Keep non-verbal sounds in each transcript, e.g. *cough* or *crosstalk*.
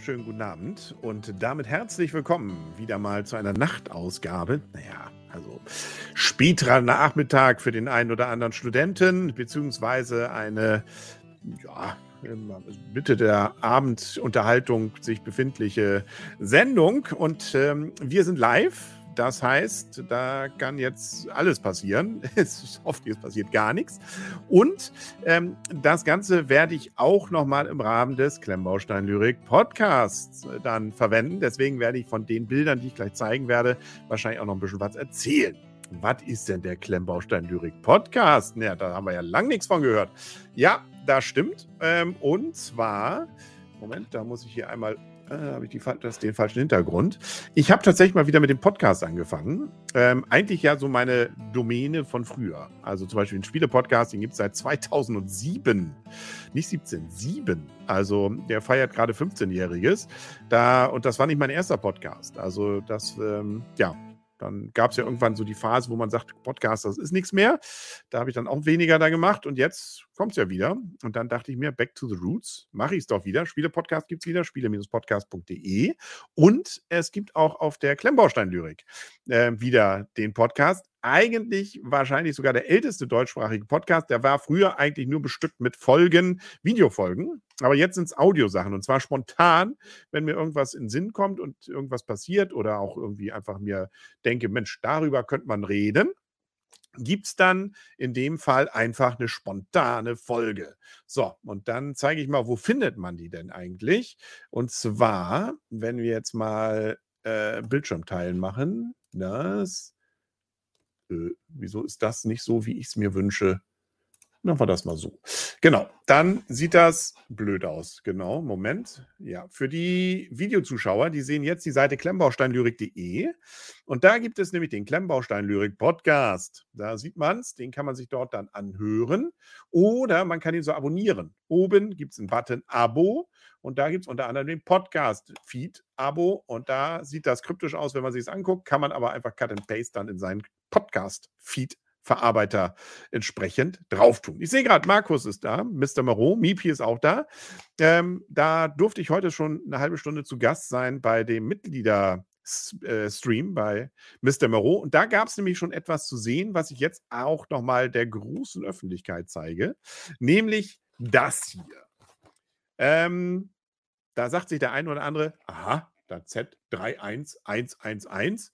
wunderschönen guten Abend und damit herzlich willkommen wieder mal zu einer Nachtausgabe. Naja, also späterer Nachmittag für den einen oder anderen Studenten, beziehungsweise eine, ja, Mitte der Abendunterhaltung sich befindliche Sendung. Und ähm, wir sind live das heißt, da kann jetzt alles passieren. *laughs* Es hoffentlich es passiert gar nichts. Und ähm, das Ganze werde ich auch nochmal im Rahmen des Klemmbaustein Lyrik Podcasts äh, dann verwenden. Deswegen werde ich von den Bildern, die ich gleich zeigen werde, wahrscheinlich auch noch ein bisschen was erzählen. Was ist denn der Klemmbaustein Lyrik Podcast? Ja, da haben wir ja lang nichts von gehört. Ja, das stimmt. Ähm, und zwar, Moment, da muss ich hier einmal äh, habe ich die, das, den falschen Hintergrund. Ich habe tatsächlich mal wieder mit dem Podcast angefangen. Ähm, eigentlich ja so meine Domäne von früher. Also zum Beispiel den Spiele-Podcast, den gibt es seit 2007. Nicht 17, 7. Also der feiert gerade 15-Jähriges. Da, und das war nicht mein erster Podcast. Also das, ähm, ja, dann gab es ja irgendwann so die Phase, wo man sagt, Podcast, das ist nichts mehr. Da habe ich dann auch weniger da gemacht und jetzt kommt es ja wieder. Und dann dachte ich mir, back to the roots, mache ich es doch wieder. Spiele-Podcast gibt es wieder, spiele-podcast.de. Und es gibt auch auf der Klemmbaustein-Lyrik äh, wieder den Podcast eigentlich wahrscheinlich sogar der älteste deutschsprachige Podcast. Der war früher eigentlich nur bestückt mit Folgen, Videofolgen. Aber jetzt sind es Audiosachen und zwar spontan, wenn mir irgendwas in Sinn kommt und irgendwas passiert oder auch irgendwie einfach mir denke, Mensch, darüber könnte man reden gibt es dann in dem Fall einfach eine spontane Folge. So, und dann zeige ich mal, wo findet man die denn eigentlich? Und zwar, wenn wir jetzt mal äh, Bildschirmteilen machen, das äh, wieso ist das nicht so, wie ich es mir wünsche? Machen wir das mal so. Genau, dann sieht das blöd aus. Genau, Moment. Ja, für die Videozuschauer, die sehen jetzt die Seite klemmbausteinlyrik.de und da gibt es nämlich den Klemmbausteinlyrik Podcast. Da sieht man es, den kann man sich dort dann anhören oder man kann ihn so abonnieren. Oben gibt es einen Button Abo und da gibt es unter anderem den Podcast-Feed-Abo und da sieht das kryptisch aus, wenn man sich es anguckt, kann man aber einfach Cut and Paste dann in seinen Podcast-Feed Verarbeiter entsprechend drauf tun. Ich sehe gerade, Markus ist da, Mr. Moreau, Mipi ist auch da. Ähm, da durfte ich heute schon eine halbe Stunde zu Gast sein bei dem Mitglieder-Stream bei Mr. Moreau. Und da gab es nämlich schon etwas zu sehen, was ich jetzt auch nochmal der großen Öffentlichkeit zeige, nämlich das hier. Ähm, da sagt sich der eine oder andere, aha, da Z31111.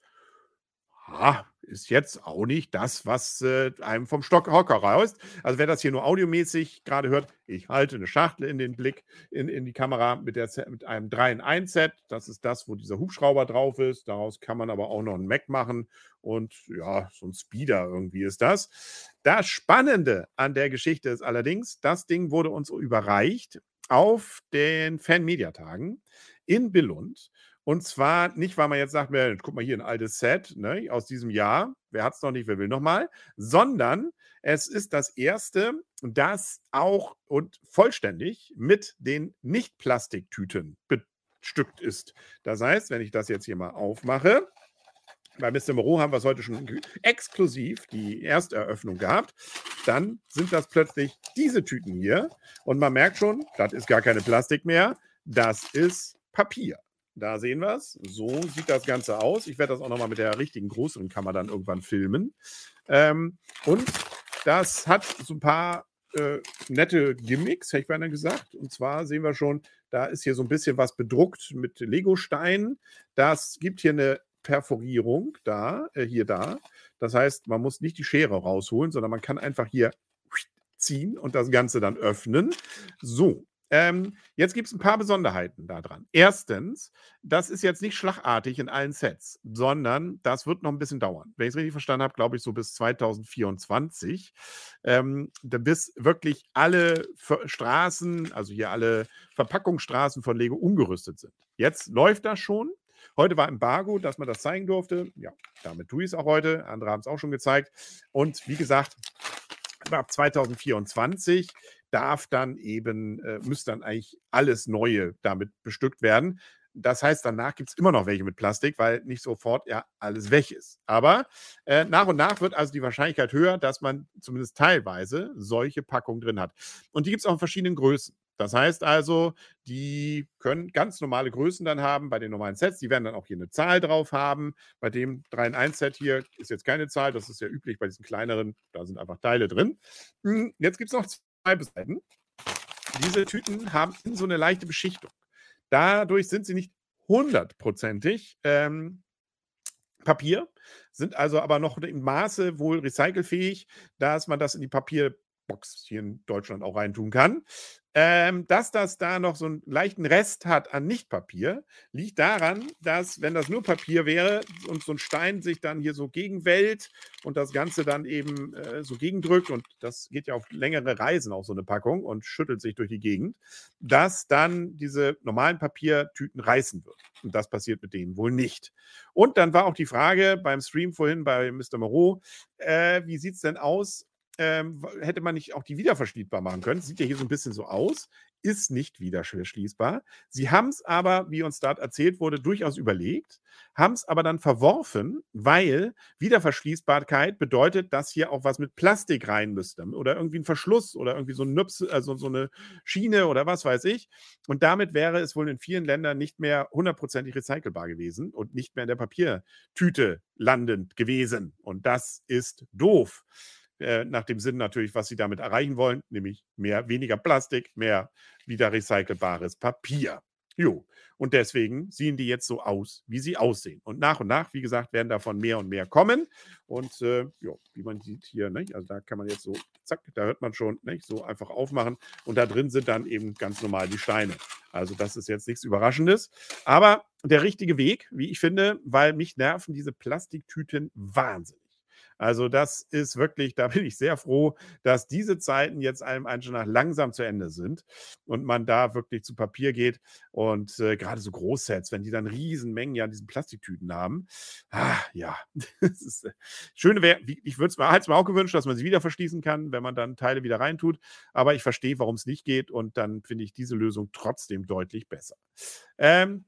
Ha, ist jetzt auch nicht das, was äh, einem vom Stockhocker raus. Also wer das hier nur audiomäßig gerade hört, ich halte eine Schachtel in den Blick, in, in die Kamera mit, der, mit einem 3 in 1 Set. Das ist das, wo dieser Hubschrauber drauf ist. Daraus kann man aber auch noch einen Mac machen. Und ja, so ein Speeder irgendwie ist das. Das Spannende an der Geschichte ist allerdings, das Ding wurde uns überreicht auf den Fan-Media-Tagen in Billund. Und zwar nicht, weil man jetzt sagt, guck mal hier ein altes Set ne, aus diesem Jahr. Wer hat es noch nicht, wer will nochmal? Sondern es ist das erste, das auch und vollständig mit den Nicht-Plastiktüten bestückt ist. Das heißt, wenn ich das jetzt hier mal aufmache, bei Mr. Moreau haben wir es heute schon exklusiv die Ersteröffnung gehabt. Dann sind das plötzlich diese Tüten hier. Und man merkt schon, das ist gar keine Plastik mehr. Das ist Papier. Da sehen wir es. So sieht das Ganze aus. Ich werde das auch nochmal mit der richtigen größeren Kamera dann irgendwann filmen. Ähm, und das hat so ein paar äh, nette Gimmicks, hätte ich beinahe gesagt. Und zwar sehen wir schon, da ist hier so ein bisschen was bedruckt mit Lego-Steinen. Das gibt hier eine Perforierung da, äh, hier da. Das heißt, man muss nicht die Schere rausholen, sondern man kann einfach hier ziehen und das Ganze dann öffnen. So, ähm, jetzt gibt es ein paar Besonderheiten daran. Erstens, das ist jetzt nicht schlagartig in allen Sets, sondern das wird noch ein bisschen dauern. Wenn ich es richtig verstanden habe, glaube ich so bis 2024, ähm, bis wirklich alle Straßen, also hier alle Verpackungsstraßen von Lego umgerüstet sind. Jetzt läuft das schon. Heute war Embargo, dass man das zeigen durfte. Ja, damit tue ich es auch heute. Andere haben es auch schon gezeigt. Und wie gesagt, ab 2024 darf dann eben, äh, müsste dann eigentlich alles Neue damit bestückt werden. Das heißt, danach gibt es immer noch welche mit Plastik, weil nicht sofort ja alles weg ist. Aber äh, nach und nach wird also die Wahrscheinlichkeit höher, dass man zumindest teilweise solche Packungen drin hat. Und die gibt es auch in verschiedenen Größen. Das heißt also, die können ganz normale Größen dann haben bei den normalen Sets. Die werden dann auch hier eine Zahl drauf haben. Bei dem 3 in 1 Set hier ist jetzt keine Zahl. Das ist ja üblich bei diesen kleineren. Da sind einfach Teile drin. Hm, jetzt gibt es noch zwei Seiten. Diese Tüten haben so eine leichte Beschichtung. Dadurch sind sie nicht hundertprozentig ähm, Papier, sind also aber noch im Maße wohl recycelfähig, dass man das in die Papierbox hier in Deutschland auch reintun kann. Ähm, dass das da noch so einen leichten Rest hat an Nichtpapier, liegt daran, dass, wenn das nur Papier wäre und so ein Stein sich dann hier so gegenwellt und das Ganze dann eben äh, so gegendrückt, und das geht ja auf längere Reisen auch so eine Packung und schüttelt sich durch die Gegend, dass dann diese normalen Papiertüten reißen wird. Und das passiert mit denen wohl nicht. Und dann war auch die Frage beim Stream vorhin bei Mr. Moreau, äh, wie sieht es denn aus, ähm, hätte man nicht auch die wieder verschließbar machen können. Sieht ja hier so ein bisschen so aus, ist nicht wieder verschließbar. Sie haben es aber, wie uns dort erzählt wurde, durchaus überlegt, haben es aber dann verworfen, weil Wiederverschließbarkeit bedeutet, dass hier auch was mit Plastik rein müsste oder irgendwie ein Verschluss oder irgendwie so ein Nüpse, also so eine Schiene oder was weiß ich. Und damit wäre es wohl in vielen Ländern nicht mehr hundertprozentig recycelbar gewesen und nicht mehr in der Papiertüte landend gewesen. Und das ist doof. Äh, nach dem Sinn natürlich, was sie damit erreichen wollen, nämlich mehr, weniger Plastik, mehr wieder recycelbares Papier. Jo, und deswegen sehen die jetzt so aus, wie sie aussehen. Und nach und nach, wie gesagt, werden davon mehr und mehr kommen. Und äh, jo, wie man sieht hier, ne, also da kann man jetzt so, zack, da hört man schon, ne, so einfach aufmachen. Und da drin sind dann eben ganz normal die Steine. Also das ist jetzt nichts Überraschendes. Aber der richtige Weg, wie ich finde, weil mich nerven diese Plastiktüten wahnsinnig. Also das ist wirklich, da bin ich sehr froh, dass diese Zeiten jetzt einem schon nach langsam zu Ende sind und man da wirklich zu Papier geht und äh, gerade so Großsets, wenn die dann Riesenmengen ja an diesen Plastiktüten haben, ah, ja, *laughs* das ist äh, schöne wäre, ich würde es mir, mir auch gewünscht, dass man sie wieder verschließen kann, wenn man dann Teile wieder reintut, aber ich verstehe, warum es nicht geht und dann finde ich diese Lösung trotzdem deutlich besser. Ähm,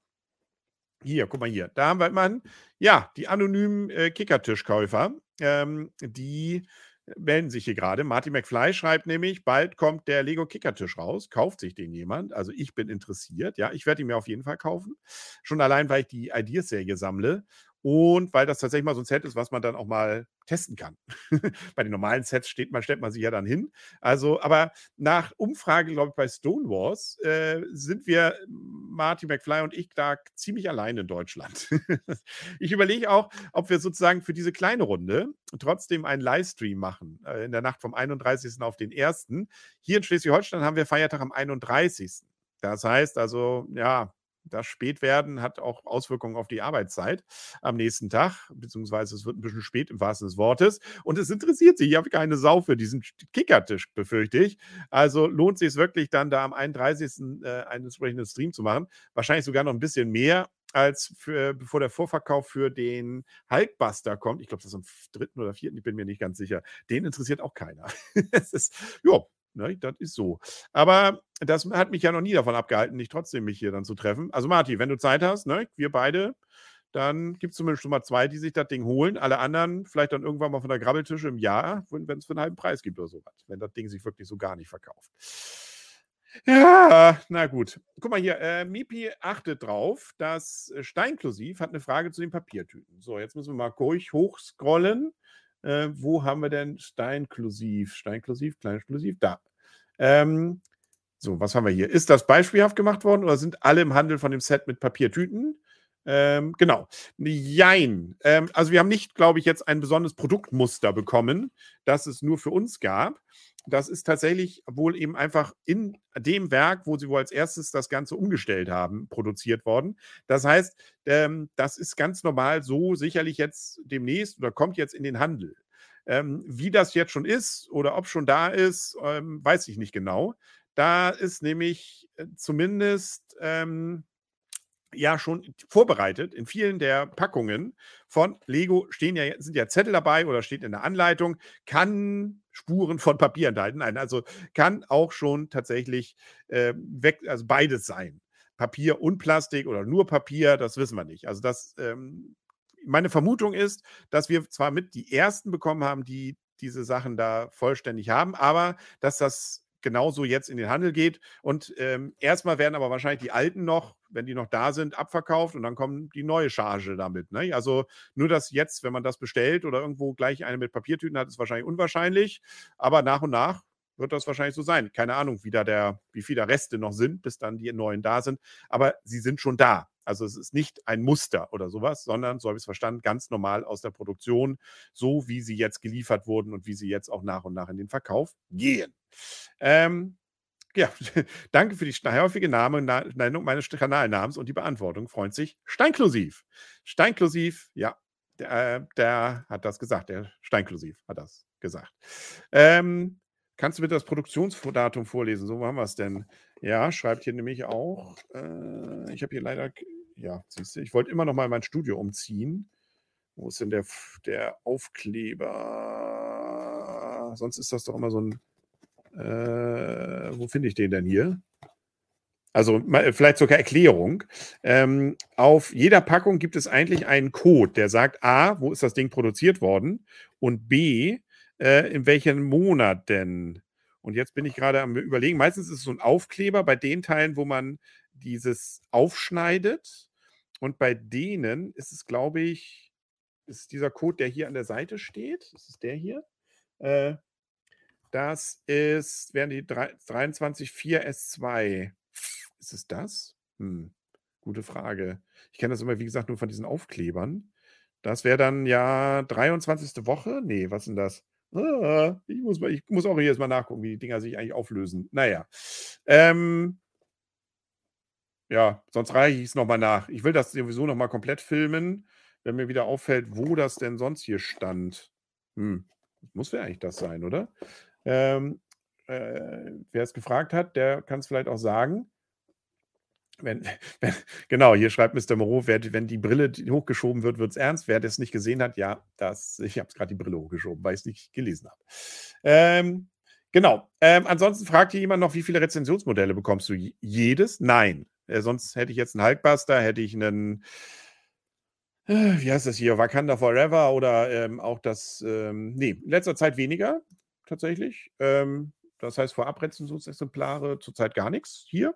hier, guck mal hier. Da haben wir mal, ja, die anonymen äh, Kickertischkäufer. Ähm, die melden sich hier gerade. Marty McFly schreibt nämlich, bald kommt der Lego Kickertisch raus. Kauft sich den jemand? Also ich bin interessiert. Ja, ich werde ihn mir auf jeden Fall kaufen. Schon allein, weil ich die Ideas-Serie sammle und weil das tatsächlich mal so ein Set ist, was man dann auch mal testen kann. *laughs* bei den normalen Sets steht man, stellt man sich ja dann hin. Also, aber nach Umfrage, glaube ich, bei Stonewalls äh, sind wir, Martin McFly und ich, da ziemlich allein in Deutschland. *laughs* ich überlege auch, ob wir sozusagen für diese kleine Runde trotzdem einen Livestream machen, äh, in der Nacht vom 31. auf den 1. Hier in Schleswig-Holstein haben wir Feiertag am 31. Das heißt also, ja, das Spätwerden hat auch Auswirkungen auf die Arbeitszeit am nächsten Tag, beziehungsweise es wird ein bisschen spät im wahrsten des Wortes. Und es interessiert sich, ich habe keine Sau für diesen Kickertisch, befürchte ich. Also lohnt sich es wirklich dann da am 31. Äh, einen entsprechenden Stream zu machen. Wahrscheinlich sogar noch ein bisschen mehr, als für, bevor der Vorverkauf für den Hulkbuster kommt. Ich glaube, das ist am dritten oder vierten, ich bin mir nicht ganz sicher. Den interessiert auch keiner. *laughs* es ist, ja, Ne, das ist so. Aber das hat mich ja noch nie davon abgehalten, nicht trotzdem mich hier dann zu treffen. Also Marti, wenn du Zeit hast, ne, wir beide, dann gibt es zumindest schon mal zwei, die sich das Ding holen. Alle anderen vielleicht dann irgendwann mal von der Grabbeltische im Jahr, wenn es für einen halben Preis gibt oder sowas. Wenn das Ding sich wirklich so gar nicht verkauft. Ja, na gut. Guck mal hier, äh, Mipi achtet drauf, dass äh, Steinklusiv hat eine Frage zu den Papiertüten. So, jetzt müssen wir mal ruhig hochscrollen. Äh, wo haben wir denn Steinklusiv? Steinklusiv, Kleinklusiv, da. Ähm, so, was haben wir hier? Ist das beispielhaft gemacht worden oder sind alle im Handel von dem Set mit Papiertüten? Ähm, genau. Jein. Ähm, also wir haben nicht, glaube ich, jetzt ein besonderes Produktmuster bekommen, das es nur für uns gab. Das ist tatsächlich wohl eben einfach in dem Werk, wo sie wohl als erstes das Ganze umgestellt haben, produziert worden. Das heißt, ähm, das ist ganz normal so sicherlich jetzt demnächst oder kommt jetzt in den Handel. Ähm, wie das jetzt schon ist oder ob schon da ist, ähm, weiß ich nicht genau. Da ist nämlich äh, zumindest ähm, ja schon vorbereitet. In vielen der Packungen von Lego stehen ja, sind ja Zettel dabei oder steht in der Anleitung, kann Spuren von Papier enthalten. Nein, also kann auch schon tatsächlich äh, weg, also beides sein. Papier und Plastik oder nur Papier, das wissen wir nicht. Also das ähm, meine Vermutung ist, dass wir zwar mit die ersten bekommen haben, die diese Sachen da vollständig haben, aber dass das genauso jetzt in den Handel geht. Und ähm, erstmal werden aber wahrscheinlich die alten noch, wenn die noch da sind, abverkauft und dann kommt die neue Charge damit. Ne? Also nur, dass jetzt, wenn man das bestellt oder irgendwo gleich eine mit Papiertüten hat, ist wahrscheinlich unwahrscheinlich. Aber nach und nach wird das wahrscheinlich so sein. Keine Ahnung, wie, da der, wie viele Reste noch sind, bis dann die neuen da sind. Aber sie sind schon da. Also es ist nicht ein Muster oder sowas, sondern, so habe ich es verstanden, ganz normal aus der Produktion, so wie sie jetzt geliefert wurden und wie sie jetzt auch nach und nach in den Verkauf gehen. Ähm, ja, *laughs* danke für die häufige Name, Nennung meines Kanalnamens und die Beantwortung. Freut sich Steinklusiv. Steinklusiv, ja, der, äh, der, hat das gesagt. Der Steinklusiv hat das gesagt. Ähm, kannst du bitte das Produktionsdatum vorlesen? So haben wir es denn. Ja, schreibt hier nämlich auch. Äh, ich habe hier leider ja, siehst du, ich wollte immer noch mal mein Studio umziehen. Wo ist denn der, der Aufkleber? Sonst ist das doch immer so ein. Äh, wo finde ich den denn hier? Also vielleicht sogar Erklärung. Ähm, auf jeder Packung gibt es eigentlich einen Code, der sagt A, wo ist das Ding produziert worden und B, äh, in welchem Monat denn. Und jetzt bin ich gerade am Überlegen. Meistens ist es so ein Aufkleber bei den Teilen, wo man dieses aufschneidet. Und bei denen ist es, glaube ich, ist dieser Code, der hier an der Seite steht. Das ist der hier. Äh, das ist, wären die 234S2. Ist es das? Hm, gute Frage. Ich kenne das immer, wie gesagt, nur von diesen Aufklebern. Das wäre dann ja 23. Woche. Nee, was ist denn das? Ah, ich, muss mal, ich muss auch jetzt mal nachgucken, wie die Dinger sich eigentlich auflösen. Naja. Ähm, ja, sonst reiche ich es nochmal nach. Ich will das sowieso nochmal komplett filmen, wenn mir wieder auffällt, wo das denn sonst hier stand. Hm, muss ja eigentlich das sein, oder? Ähm, äh, wer es gefragt hat, der kann es vielleicht auch sagen. Wenn, *laughs* wenn, genau, hier schreibt Mr. Moreau, wer, wenn die Brille hochgeschoben wird, wird es ernst. Wer das nicht gesehen hat, ja, das, *laughs* ich habe es gerade die Brille hochgeschoben, weil ich es nicht gelesen habe. Ähm, genau. Ähm, ansonsten fragt hier jemand noch, wie viele Rezensionsmodelle bekommst du? Jedes? Nein. Äh, sonst hätte ich jetzt einen Hulkbuster, hätte ich einen, äh, wie heißt das hier, Wakanda Forever oder ähm, auch das, ähm, nee, in letzter Zeit weniger tatsächlich. Ähm, das heißt, vorab Rezensionsexemplare zurzeit gar nichts hier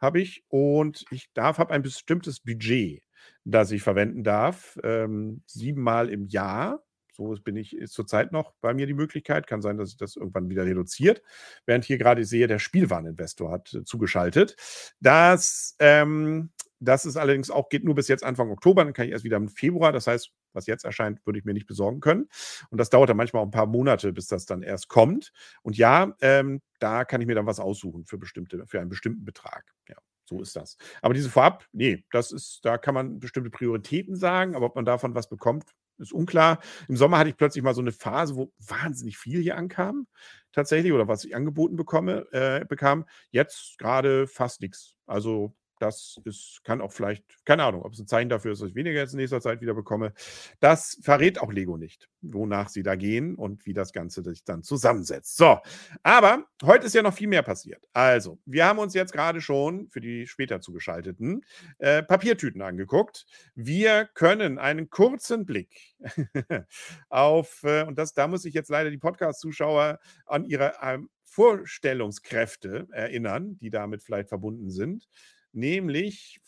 habe ich und ich darf, habe ein bestimmtes Budget, das ich verwenden darf, ähm, siebenmal im Jahr so bin ich, ist zurzeit noch bei mir die Möglichkeit. Kann sein, dass sich das irgendwann wieder reduziert. Während hier gerade sehe, der Spielwareninvestor hat äh, zugeschaltet. Das, ähm, das ist allerdings auch, geht nur bis jetzt Anfang Oktober, dann kann ich erst wieder im Februar. Das heißt, was jetzt erscheint, würde ich mir nicht besorgen können. Und das dauert dann manchmal auch ein paar Monate, bis das dann erst kommt. Und ja, ähm, da kann ich mir dann was aussuchen für bestimmte, für einen bestimmten Betrag. Ja. So ist das. Aber diese Vorab, nee, das ist, da kann man bestimmte Prioritäten sagen, aber ob man davon was bekommt, ist unklar. Im Sommer hatte ich plötzlich mal so eine Phase, wo wahnsinnig viel hier ankam, tatsächlich, oder was ich angeboten bekomme, äh, bekam. Jetzt gerade fast nichts. Also das ist, kann auch vielleicht, keine Ahnung, ob es ein Zeichen dafür ist, dass ich weniger jetzt in nächster Zeit wieder bekomme. Das verrät auch Lego nicht, wonach sie da gehen und wie das Ganze sich dann zusammensetzt. So, aber heute ist ja noch viel mehr passiert. Also, wir haben uns jetzt gerade schon für die später zugeschalteten äh, Papiertüten angeguckt. Wir können einen kurzen Blick *laughs* auf, äh, und das, da muss ich jetzt leider die Podcast-Zuschauer an ihre ähm, Vorstellungskräfte erinnern, die damit vielleicht verbunden sind. Nämlich,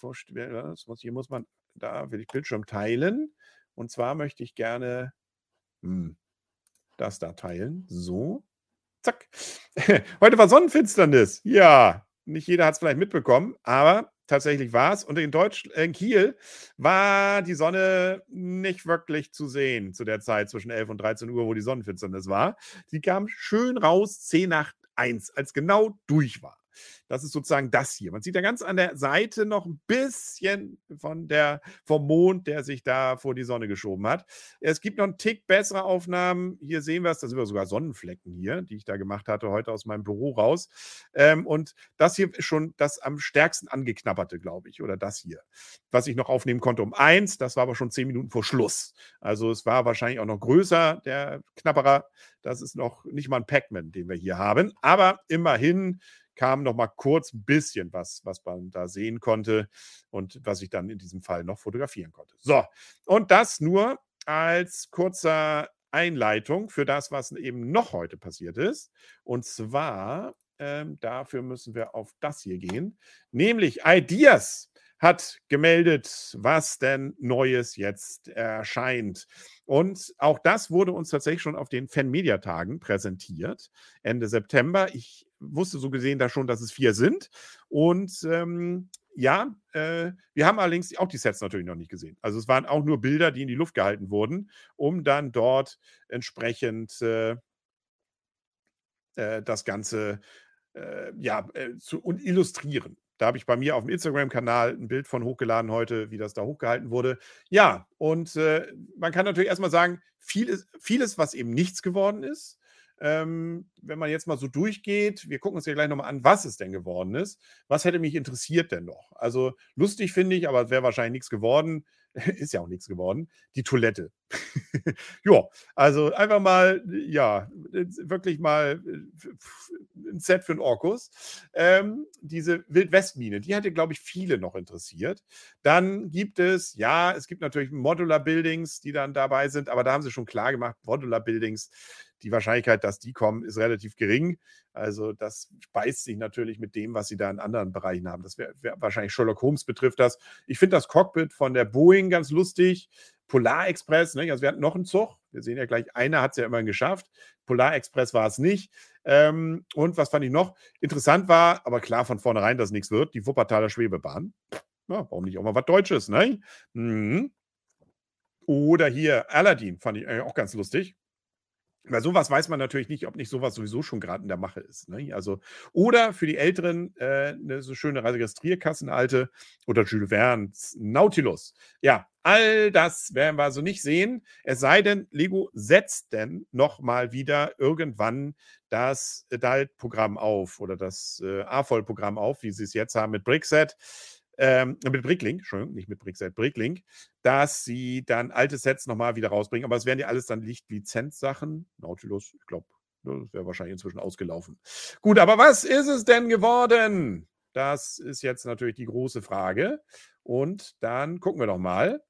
hier muss man, da will ich Bildschirm teilen. Und zwar möchte ich gerne hm, das da teilen. So. Zack. *laughs* Heute war Sonnenfinsternis. Ja, nicht jeder hat es vielleicht mitbekommen, aber tatsächlich war es. Und in Deutsch, in Kiel war die Sonne nicht wirklich zu sehen zu der Zeit zwischen 11 und 13 Uhr, wo die Sonnenfinsternis war. Sie kam schön raus, 10 nach 1, als genau durch war. Das ist sozusagen das hier. Man sieht ja ganz an der Seite noch ein bisschen von der, vom Mond, der sich da vor die Sonne geschoben hat. Es gibt noch einen Tick bessere Aufnahmen. Hier sehen wir es, da sind wir sogar Sonnenflecken hier, die ich da gemacht hatte, heute aus meinem Büro raus. Ähm, und das hier ist schon das am stärksten angeknabberte, glaube ich, oder das hier, was ich noch aufnehmen konnte um eins. Das war aber schon zehn Minuten vor Schluss. Also es war wahrscheinlich auch noch größer, der Knabberer. Das ist noch nicht mal ein Pac-Man, den wir hier haben. Aber immerhin kam noch mal kurz ein bisschen was, was man da sehen konnte und was ich dann in diesem Fall noch fotografieren konnte. So, und das nur als kurzer Einleitung für das, was eben noch heute passiert ist. Und zwar ähm, dafür müssen wir auf das hier gehen, nämlich Ideas hat gemeldet, was denn Neues jetzt erscheint. Und auch das wurde uns tatsächlich schon auf den Fan-Media-Tagen präsentiert, Ende September. Ich wusste so gesehen da schon, dass es vier sind. Und ähm, ja, äh, wir haben allerdings auch die Sets natürlich noch nicht gesehen. Also es waren auch nur Bilder, die in die Luft gehalten wurden, um dann dort entsprechend äh, äh, das Ganze äh, ja, äh, zu und illustrieren. Da habe ich bei mir auf dem Instagram-Kanal ein Bild von hochgeladen heute, wie das da hochgehalten wurde. Ja, und äh, man kann natürlich erstmal sagen, vieles, vieles, was eben nichts geworden ist, ähm, wenn man jetzt mal so durchgeht, wir gucken uns ja gleich nochmal an, was es denn geworden ist. Was hätte mich interessiert denn noch? Also lustig finde ich, aber es wäre wahrscheinlich nichts geworden. *laughs* ist ja auch nichts geworden. Die Toilette. *laughs* ja, also einfach mal, ja, wirklich mal ein Set für einen Orkus. Ähm, diese Wildwestmine, die hätte, glaube ich, viele noch interessiert. Dann gibt es, ja, es gibt natürlich Modular Buildings, die dann dabei sind, aber da haben sie schon klar gemacht, Modular Buildings die Wahrscheinlichkeit, dass die kommen, ist relativ gering. Also das beißt sich natürlich mit dem, was sie da in anderen Bereichen haben. Das wäre wär wahrscheinlich Sherlock Holmes betrifft das. Ich finde das Cockpit von der Boeing ganz lustig. Polar Express, ne? also wir hatten noch einen Zug. Wir sehen ja gleich, einer hat es ja immerhin geschafft. Polar Express war es nicht. Ähm, und was fand ich noch interessant war, aber klar von vornherein, dass nichts wird, die Wuppertaler Schwebebahn. Ja, warum nicht auch mal was Deutsches, ne? Mhm. Oder hier Aladdin, fand ich auch ganz lustig. Bei sowas weiß man natürlich nicht, ob nicht sowas sowieso schon gerade in der Mache ist. Ne? Also, oder für die Älteren äh, eine so schöne Registrierkasse, eine alte, oder Jules Verne, Nautilus. Ja, all das werden wir also nicht sehen. Es sei denn, Lego setzt denn nochmal wieder irgendwann das Adult-Programm auf oder das äh, A-Voll-Programm auf, wie sie es jetzt haben mit Brickset ähm, mit Bricklink, Entschuldigung, nicht mit Brickset, Bricklink, dass sie dann alte Sets nochmal wieder rausbringen. Aber es werden ja alles dann Licht-Lizenz-Sachen. Nautilus, ich glaube, ne, das wäre wahrscheinlich inzwischen ausgelaufen. Gut, aber was ist es denn geworden? Das ist jetzt natürlich die große Frage. Und dann gucken wir doch mal.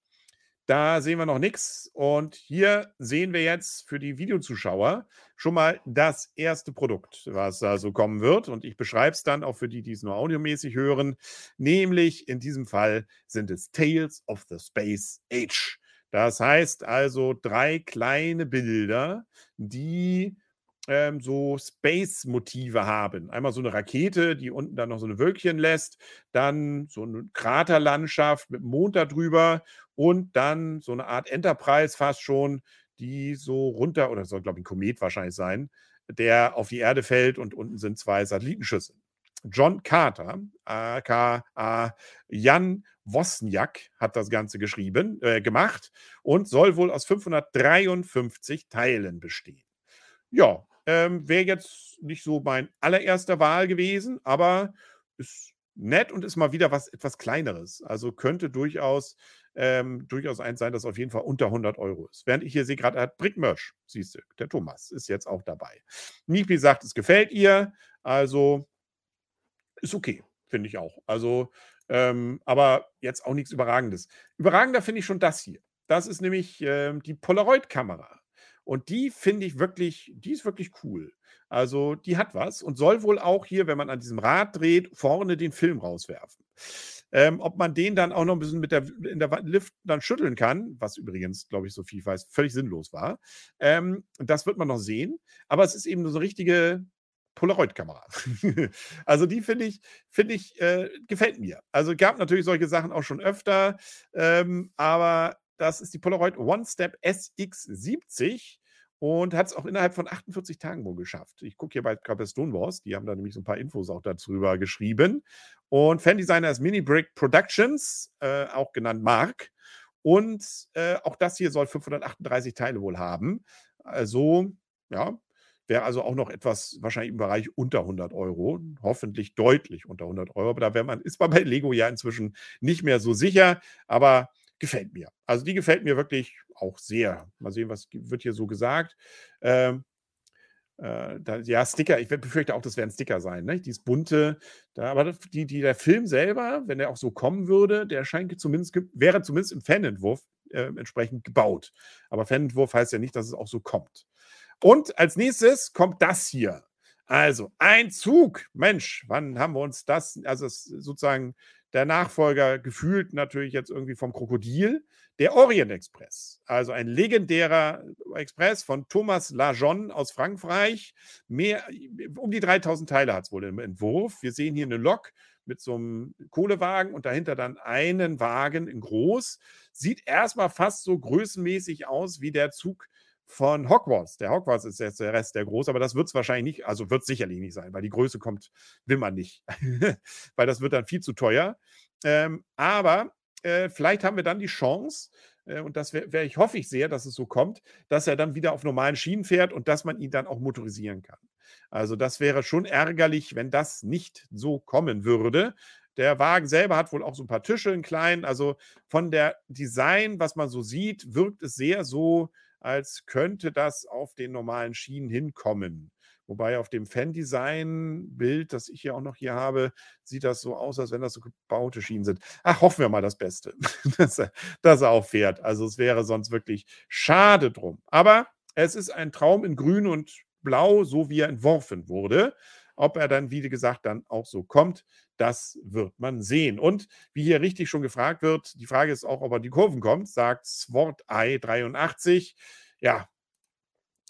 Da sehen wir noch nichts. Und hier sehen wir jetzt für die Videozuschauer schon mal das erste Produkt, was also kommen wird. Und ich beschreibe es dann auch für die, die es nur audiomäßig hören. Nämlich in diesem Fall sind es Tales of the Space Age. Das heißt also drei kleine Bilder, die ähm, so Space-Motive haben. Einmal so eine Rakete, die unten dann noch so eine Wölkchen lässt, dann so eine Kraterlandschaft mit Mond darüber und dann so eine Art Enterprise fast schon, die so runter, oder soll, glaube ich, ein Komet wahrscheinlich sein, der auf die Erde fällt und unten sind zwei Satellitenschüsse. John Carter, aka Jan Wosniak, hat das Ganze geschrieben, äh, gemacht und soll wohl aus 553 Teilen bestehen. Ja, ähm, Wäre jetzt nicht so mein allererster Wahl gewesen, aber ist nett und ist mal wieder was etwas Kleineres. Also könnte durchaus, ähm, durchaus eins sein, das auf jeden Fall unter 100 Euro ist. Während ich hier sehe, gerade hat Brickmerch, siehst du, der Thomas ist jetzt auch dabei. Nipi sagt, es gefällt ihr. Also ist okay, finde ich auch. Also, ähm, aber jetzt auch nichts Überragendes. Überragender finde ich schon das hier. Das ist nämlich ähm, die Polaroid-Kamera. Und die finde ich wirklich, die ist wirklich cool. Also die hat was und soll wohl auch hier, wenn man an diesem Rad dreht, vorne den Film rauswerfen. Ähm, ob man den dann auch noch ein bisschen mit der, in der Lift dann schütteln kann, was übrigens, glaube ich, so viel weiß, völlig sinnlos war. Ähm, das wird man noch sehen. Aber es ist eben so eine richtige Polaroid-Kamera. *laughs* also die finde ich, finde ich, äh, gefällt mir. Also gab natürlich solche Sachen auch schon öfter, ähm, aber das ist die Polaroid One Step SX70 und hat es auch innerhalb von 48 Tagen wohl geschafft. Ich gucke hier bei, bei Stone Wars, die haben da nämlich so ein paar Infos auch darüber geschrieben. Und Fan-Designer ist Mini Brick Productions, äh, auch genannt Mark. Und äh, auch das hier soll 538 Teile wohl haben. Also, ja, wäre also auch noch etwas wahrscheinlich im Bereich unter 100 Euro. Hoffentlich deutlich unter 100 Euro. Aber da man, ist man bei Lego ja inzwischen nicht mehr so sicher. Aber gefällt mir. Also die gefällt mir wirklich auch sehr. Mal sehen, was wird hier so gesagt. Ähm, äh, da, ja, Sticker, ich befürchte auch, das werden Sticker sein, ne? Dieses bunte, da, aber die, die, der Film selber, wenn der auch so kommen würde, der scheint zumindest, wäre zumindest im Fanentwurf äh, entsprechend gebaut. Aber Fanentwurf heißt ja nicht, dass es auch so kommt. Und als nächstes kommt das hier. Also, ein Zug. Mensch, wann haben wir uns das, also sozusagen der Nachfolger gefühlt natürlich jetzt irgendwie vom Krokodil, der Orient Express. Also ein legendärer Express von Thomas Lajon aus Frankreich. Mehr, um die 3000 Teile hat es wohl im Entwurf. Wir sehen hier eine Lok mit so einem Kohlewagen und dahinter dann einen Wagen in groß. Sieht erstmal fast so größenmäßig aus wie der Zug von Hogwarts. Der Hogwarts ist jetzt der Rest der groß, aber das wird es wahrscheinlich nicht, also wird es sicherlich nicht sein, weil die Größe kommt, will man nicht, *laughs* weil das wird dann viel zu teuer. Ähm, aber äh, vielleicht haben wir dann die Chance, äh, und das wäre, wär, ich hoffe ich sehr, dass es so kommt, dass er dann wieder auf normalen Schienen fährt und dass man ihn dann auch motorisieren kann. Also das wäre schon ärgerlich, wenn das nicht so kommen würde. Der Wagen selber hat wohl auch so ein paar Tische in kleinen. Also von der Design, was man so sieht, wirkt es sehr so, als könnte das auf den normalen Schienen hinkommen. Wobei auf dem Fan-Design-Bild, das ich ja auch noch hier habe, sieht das so aus, als wenn das so gebaute Schienen sind. Ach, hoffen wir mal das Beste, *laughs* dass, er, dass er auch fährt. Also es wäre sonst wirklich schade drum. Aber es ist ein Traum in Grün und Blau, so wie er entworfen wurde. Ob er dann, wie gesagt, dann auch so kommt, das wird man sehen. Und wie hier richtig schon gefragt wird, die Frage ist auch, ob er die Kurven kommt, sagt Swordeye 83. Ja,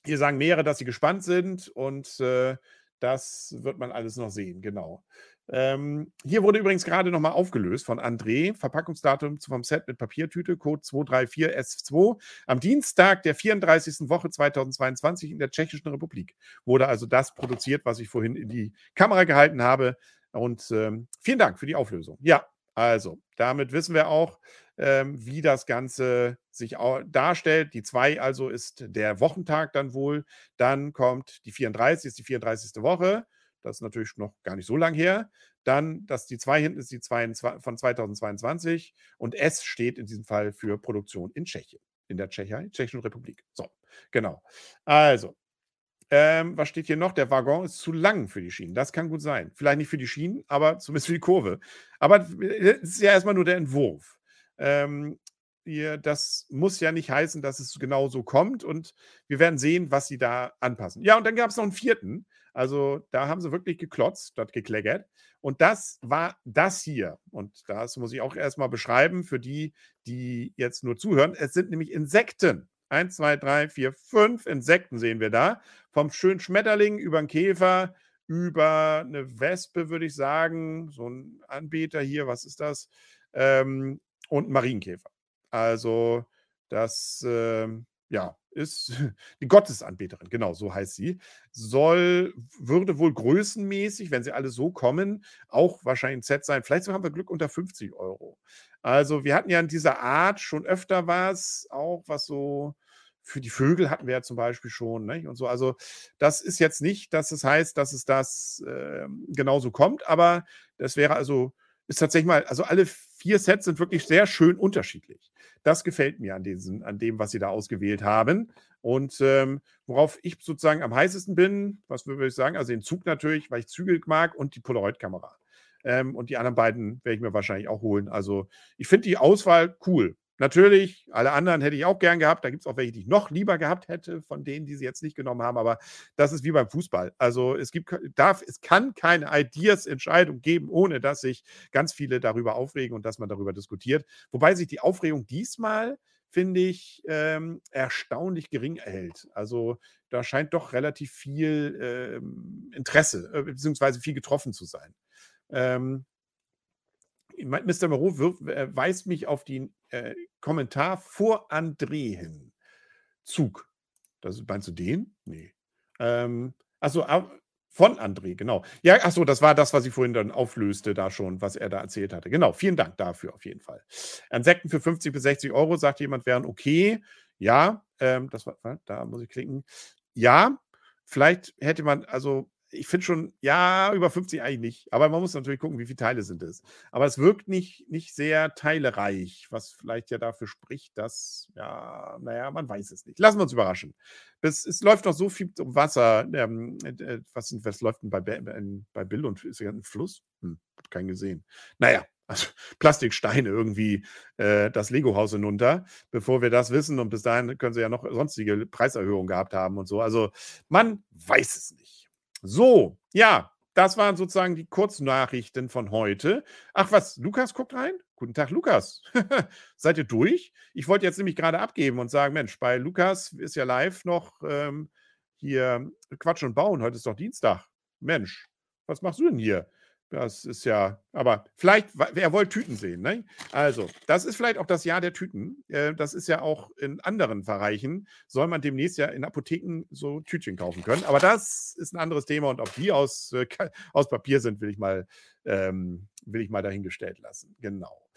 hier sagen mehrere, dass sie gespannt sind und äh, das wird man alles noch sehen, genau. Ähm, hier wurde übrigens gerade nochmal aufgelöst von André. Verpackungsdatum vom Set mit Papiertüte, Code 234S2. Am Dienstag der 34. Woche 2022 in der Tschechischen Republik wurde also das produziert, was ich vorhin in die Kamera gehalten habe. Und ähm, vielen Dank für die Auflösung. Ja, also damit wissen wir auch, ähm, wie das Ganze sich darstellt. Die 2 also ist der Wochentag dann wohl. Dann kommt die 34, ist die 34. Woche. Das ist natürlich noch gar nicht so lang her. Dann, dass die 2 hinten ist die 2 von 2022 und S steht in diesem Fall für Produktion in Tschechien, in der Tschechei, Tschechischen Republik. So, genau. Also, ähm, was steht hier noch? Der Waggon ist zu lang für die Schienen. Das kann gut sein. Vielleicht nicht für die Schienen, aber zumindest für die Kurve. Aber es ist ja erstmal nur der Entwurf. Ähm, ihr, das muss ja nicht heißen, dass es genau so kommt. Und wir werden sehen, was sie da anpassen. Ja, und dann gab es noch einen vierten. Also da haben sie wirklich geklotzt, dort gekleckert. Und das war das hier. Und das muss ich auch erstmal beschreiben für die, die jetzt nur zuhören. Es sind nämlich Insekten. Eins, zwei, drei, vier, fünf Insekten sehen wir da. Vom schönen Schmetterling über einen Käfer, über eine Wespe, würde ich sagen. So ein Anbieter hier, was ist das? Ähm, und Marienkäfer. Also, das, äh, ja, ist *laughs* die Gottesanbeterin, genau, so heißt sie. Soll, würde wohl größenmäßig, wenn sie alle so kommen, auch wahrscheinlich ein Set sein. Vielleicht haben wir Glück unter 50 Euro. Also, wir hatten ja in dieser Art schon öfter was, auch was so für die Vögel hatten wir ja zum Beispiel schon, ne? Und so. Also, das ist jetzt nicht, dass es heißt, dass es das äh, genauso kommt, aber das wäre also, ist tatsächlich mal, also alle vier Sets sind wirklich sehr schön unterschiedlich. Das gefällt mir an, diesen, an dem, was sie da ausgewählt haben. Und ähm, worauf ich sozusagen am heißesten bin, was würde ich sagen, also den Zug natürlich, weil ich Zügel mag und die Polaroid-Kamera. Ähm, und die anderen beiden werde ich mir wahrscheinlich auch holen. Also ich finde die Auswahl cool. Natürlich, alle anderen hätte ich auch gern gehabt. Da gibt es auch welche, die ich noch lieber gehabt hätte, von denen, die sie jetzt nicht genommen haben. Aber das ist wie beim Fußball. Also es gibt, darf, es kann keine Ideas-Entscheidung geben, ohne dass sich ganz viele darüber aufregen und dass man darüber diskutiert. Wobei sich die Aufregung diesmal, finde ich, ähm, erstaunlich gering erhält. Also da scheint doch relativ viel ähm, Interesse, äh, beziehungsweise viel getroffen zu sein. Ähm, Mr. Moreau äh, weist mich auf den äh, Kommentar vor André hin. Zug. Das, meinst du den? Nee. Ähm, achso, von André, genau. Ja, achso, das war das, was ich vorhin dann auflöste, da schon, was er da erzählt hatte. Genau, vielen Dank dafür auf jeden Fall. Insekten für 50 bis 60 Euro, sagt jemand, wären okay. Ja, ähm, das war, da muss ich klicken. Ja, vielleicht hätte man, also ich finde schon, ja, über 50 eigentlich nicht. Aber man muss natürlich gucken, wie viele Teile sind es. Aber es wirkt nicht, nicht sehr teilereich, was vielleicht ja dafür spricht, dass, ja, naja, man weiß es nicht. Lassen wir uns überraschen. Es, es läuft noch so viel um Wasser. Ähm, äh, was, was läuft denn bei, bei Bill und ist ja ein Fluss? Hm, hab keinen gesehen. Naja, also *laughs* Plastiksteine irgendwie äh, das Lego-Haus hinunter, bevor wir das wissen. Und bis dahin können sie ja noch sonstige Preiserhöhungen gehabt haben und so. Also man weiß es nicht. So, ja, das waren sozusagen die Kurznachrichten von heute. Ach was, Lukas guckt rein? Guten Tag, Lukas. *laughs* Seid ihr durch? Ich wollte jetzt nämlich gerade abgeben und sagen, Mensch, bei Lukas ist ja live noch ähm, hier Quatsch und Bauen. Heute ist doch Dienstag. Mensch, was machst du denn hier? Das ist ja, aber vielleicht, wer wollte Tüten sehen, ne? Also, das ist vielleicht auch das Jahr der Tüten. Äh, das ist ja auch in anderen Bereichen, soll man demnächst ja in Apotheken so Tütchen kaufen können. Aber das ist ein anderes Thema und ob die aus, äh, aus Papier sind, will ich mal, ähm, will ich mal dahingestellt lassen. Genau.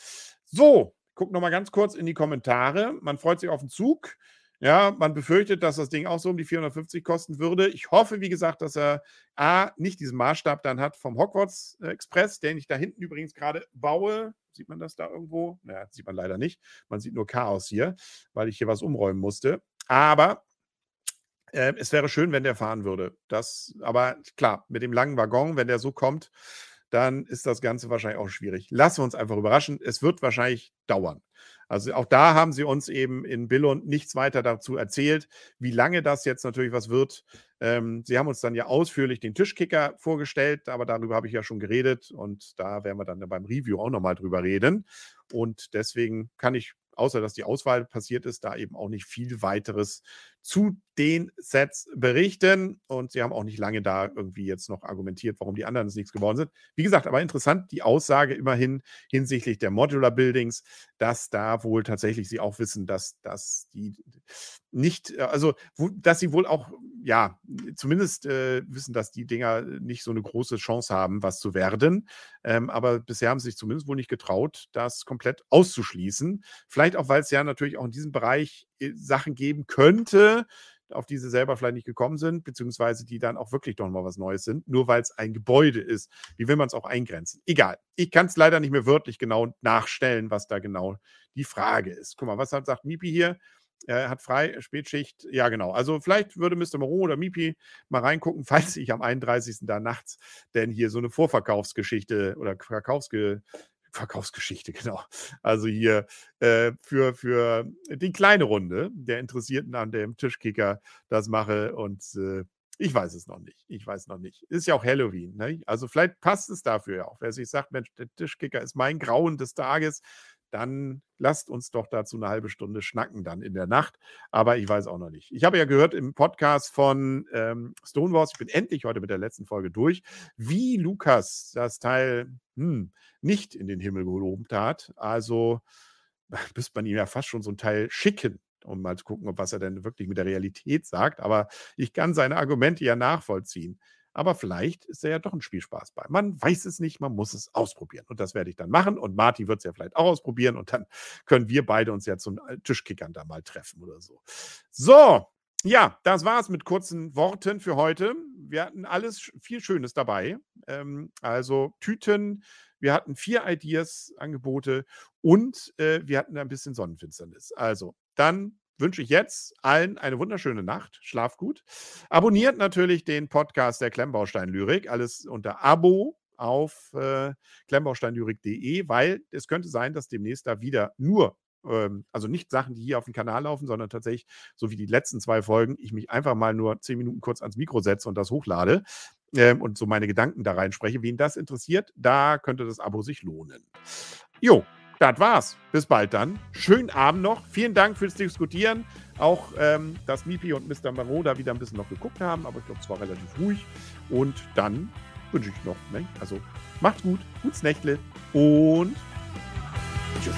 So, guck noch mal ganz kurz in die Kommentare. Man freut sich auf den Zug. Ja, man befürchtet, dass das Ding auch so um die 450 kosten würde. Ich hoffe, wie gesagt, dass er A, nicht diesen Maßstab dann hat vom Hogwarts Express, den ich da hinten übrigens gerade baue. Sieht man das da irgendwo? Naja, sieht man leider nicht. Man sieht nur Chaos hier, weil ich hier was umräumen musste. Aber äh, es wäre schön, wenn der fahren würde. Das, aber klar, mit dem langen Waggon, wenn der so kommt, dann ist das Ganze wahrscheinlich auch schwierig. Lassen wir uns einfach überraschen. Es wird wahrscheinlich dauern. Also auch da haben sie uns eben in Billund nichts weiter dazu erzählt, wie lange das jetzt natürlich was wird. Ähm, sie haben uns dann ja ausführlich den Tischkicker vorgestellt, aber darüber habe ich ja schon geredet und da werden wir dann beim Review auch nochmal drüber reden. Und deswegen kann ich außer dass die Auswahl passiert ist, da eben auch nicht viel weiteres zu den Sets berichten. Und sie haben auch nicht lange da irgendwie jetzt noch argumentiert, warum die anderen es nichts geworden sind. Wie gesagt, aber interessant, die Aussage immerhin hinsichtlich der Modular Buildings, dass da wohl tatsächlich sie auch wissen, dass, dass die nicht, also dass sie wohl auch, ja, zumindest äh, wissen, dass die Dinger nicht so eine große Chance haben, was zu werden. Ähm, aber bisher haben sie sich zumindest wohl nicht getraut, das komplett auszuschließen. Vielleicht auch, weil es ja natürlich auch in diesem Bereich äh, Sachen geben könnte, auf die sie selber vielleicht nicht gekommen sind, beziehungsweise die dann auch wirklich doch mal was Neues sind, nur weil es ein Gebäude ist. Wie will man es auch eingrenzen? Egal. Ich kann es leider nicht mehr wörtlich genau nachstellen, was da genau die Frage ist. Guck mal, was hat, sagt Mipi hier? Er hat frei, Spätschicht. Ja, genau. Also vielleicht würde Mr. Moreau oder Mipi mal reingucken, *laughs* falls ich am 31. da nachts denn hier so eine Vorverkaufsgeschichte oder Verkaufsge Verkaufsgeschichte, *laughs* genau. Also hier äh, für, für die kleine Runde der Interessierten an dem Tischkicker das mache und äh, ich weiß es noch nicht. Ich weiß noch nicht. Ist ja auch Halloween. Ne? Also vielleicht passt es dafür ja auch. Wer sich sagt, Mensch, der Tischkicker ist mein Grauen des Tages, dann lasst uns doch dazu eine halbe Stunde schnacken dann in der Nacht. Aber ich weiß auch noch nicht. Ich habe ja gehört im Podcast von ähm, Stonewalls, ich bin endlich heute mit der letzten Folge durch, wie Lukas das Teil hm, nicht in den Himmel gelobt hat. Also *laughs* müsste man ihm ja fast schon so ein Teil schicken, um mal zu gucken, was er denn wirklich mit der Realität sagt. Aber ich kann seine Argumente ja nachvollziehen. Aber vielleicht ist er ja doch ein Spielspaß bei. Man weiß es nicht, man muss es ausprobieren. Und das werde ich dann machen. Und Marty wird es ja vielleicht auch ausprobieren. Und dann *laughs* können wir beide uns ja zum äh, Tischkickern da mal treffen oder so. So, ja, das war es mit kurzen Worten für heute. Wir hatten alles viel Schönes dabei. Ähm, also Tüten, wir hatten vier Ideas, Angebote und äh, wir hatten ein bisschen Sonnenfinsternis. Also dann wünsche ich jetzt allen eine wunderschöne Nacht. Schlaf gut. Abonniert natürlich den Podcast der Klemmbaustein Lyrik. Alles unter Abo auf äh, klemmbausteinlyrik.de, weil es könnte sein, dass demnächst da wieder nur ähm, also nicht Sachen, die hier auf dem Kanal laufen, sondern tatsächlich, so wie die letzten zwei Folgen, ich mich einfach mal nur zehn Minuten kurz ans Mikro setze und das hochlade ähm, und so meine Gedanken da reinspreche. Wen das interessiert, da könnte das Abo sich lohnen. Jo, das war's. Bis bald dann. Schönen Abend noch. Vielen Dank fürs Diskutieren. Auch, ähm, dass Mipi und Mr. Marot da wieder ein bisschen noch geguckt haben, aber ich glaube, es war relativ ruhig. Und dann wünsche ich noch, ne? also macht's gut, gutes Nächtle und tschüss.